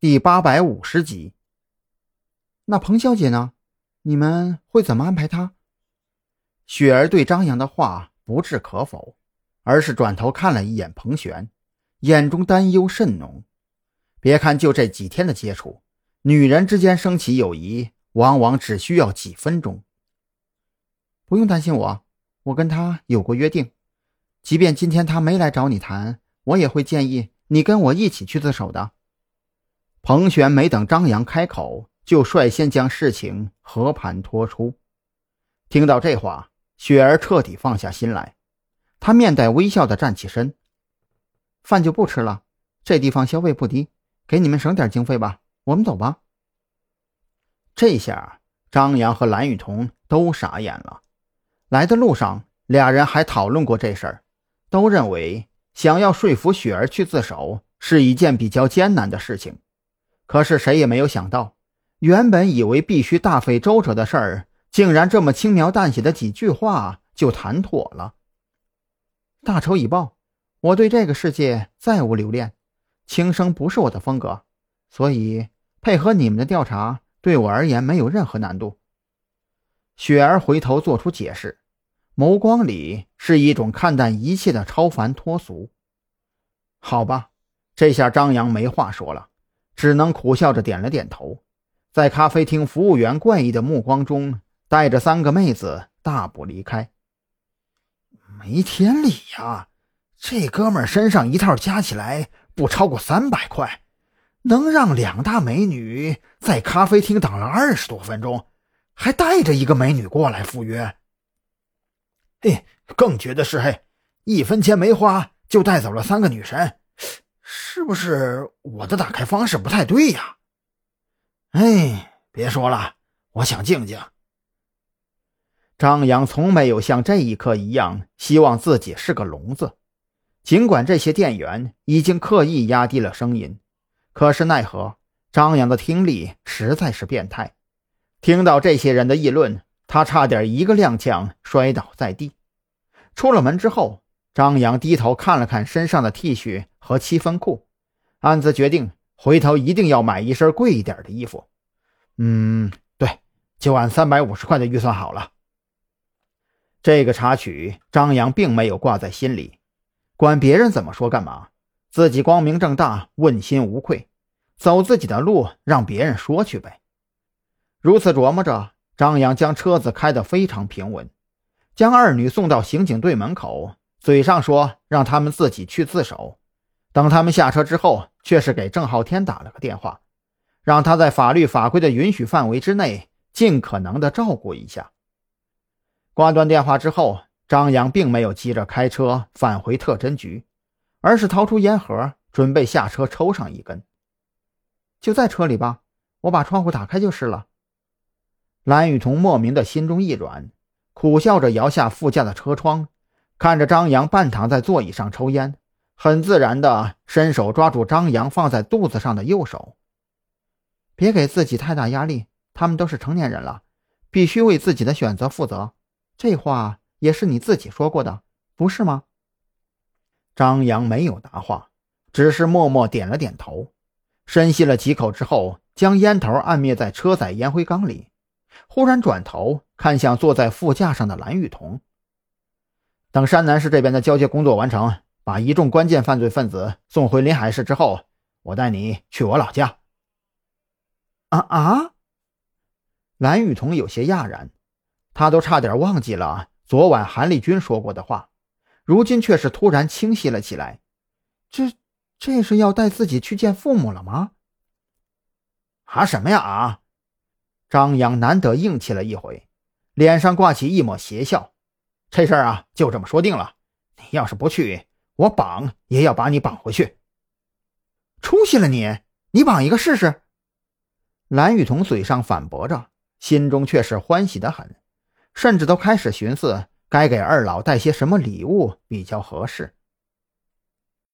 第八百五十集。那彭小姐呢？你们会怎么安排她？雪儿对张扬的话不置可否，而是转头看了一眼彭璇，眼中担忧甚浓。别看就这几天的接触，女人之间升起友谊，往往只需要几分钟。不用担心我，我跟他有过约定，即便今天他没来找你谈，我也会建议你跟我一起去自首的。彭璇没等张扬开口，就率先将事情和盘托出。听到这话。雪儿彻底放下心来，她面带微笑的站起身，饭就不吃了。这地方消费不低，给你们省点经费吧。我们走吧。这下张扬和蓝雨桐都傻眼了。来的路上，俩人还讨论过这事儿，都认为想要说服雪儿去自首是一件比较艰难的事情。可是谁也没有想到，原本以为必须大费周折的事儿。竟然这么轻描淡写的几句话就谈妥了。大仇已报，我对这个世界再无留恋，轻生不是我的风格，所以配合你们的调查对我而言没有任何难度。雪儿回头做出解释，眸光里是一种看淡一切的超凡脱俗。好吧，这下张扬没话说了，只能苦笑着点了点头，在咖啡厅服务员怪异的目光中。带着三个妹子大步离开。没天理呀！这哥们身上一套加起来不超过三百块，能让两大美女在咖啡厅等了二十多分钟，还带着一个美女过来赴约。嘿，更绝的是，嘿，一分钱没花就带走了三个女神，是不是我的打开方式不太对呀？哎，别说了，我想静静。张扬从没有像这一刻一样希望自己是个聋子，尽管这些店员已经刻意压低了声音，可是奈何张扬的听力实在是变态。听到这些人的议论，他差点一个踉跄摔倒在地。出了门之后，张扬低头看了看身上的 T 恤和七分裤，暗自决定回头一定要买一身贵一点的衣服。嗯，对，就按三百五十块的预算好了。这个插曲，张扬并没有挂在心里，管别人怎么说干嘛，自己光明正大，问心无愧，走自己的路，让别人说去呗。如此琢磨着，张扬将车子开得非常平稳，将二女送到刑警队门口，嘴上说让他们自己去自首，等他们下车之后，却是给郑浩天打了个电话，让他在法律法规的允许范围之内，尽可能的照顾一下。挂断电话之后，张扬并没有急着开车返回特侦局，而是掏出烟盒，准备下车抽上一根。就在车里吧，我把窗户打开就是了。蓝雨桐莫名的心中一软，苦笑着摇下副驾的车窗，看着张扬半躺在座椅上抽烟，很自然的伸手抓住张扬放在肚子上的右手。别给自己太大压力，他们都是成年人了，必须为自己的选择负责。这话也是你自己说过的，不是吗？张扬没有答话，只是默默点了点头，深吸了几口之后，将烟头按灭在车载烟灰缸里，忽然转头看向坐在副驾上的蓝雨桐。等山南市这边的交接工作完成，把一众关键犯罪分子送回临海市之后，我带你去我老家。啊啊！蓝雨桐有些讶然。他都差点忘记了昨晚韩立军说过的话，如今却是突然清晰了起来。这，这是要带自己去见父母了吗？啊什么呀啊！张扬难得硬气了一回，脸上挂起一抹邪笑。这事儿啊，就这么说定了。你要是不去，我绑也要把你绑回去。出息了你！你绑一个试试！蓝雨桐嘴上反驳着，心中却是欢喜的很。甚至都开始寻思该给二老带些什么礼物比较合适。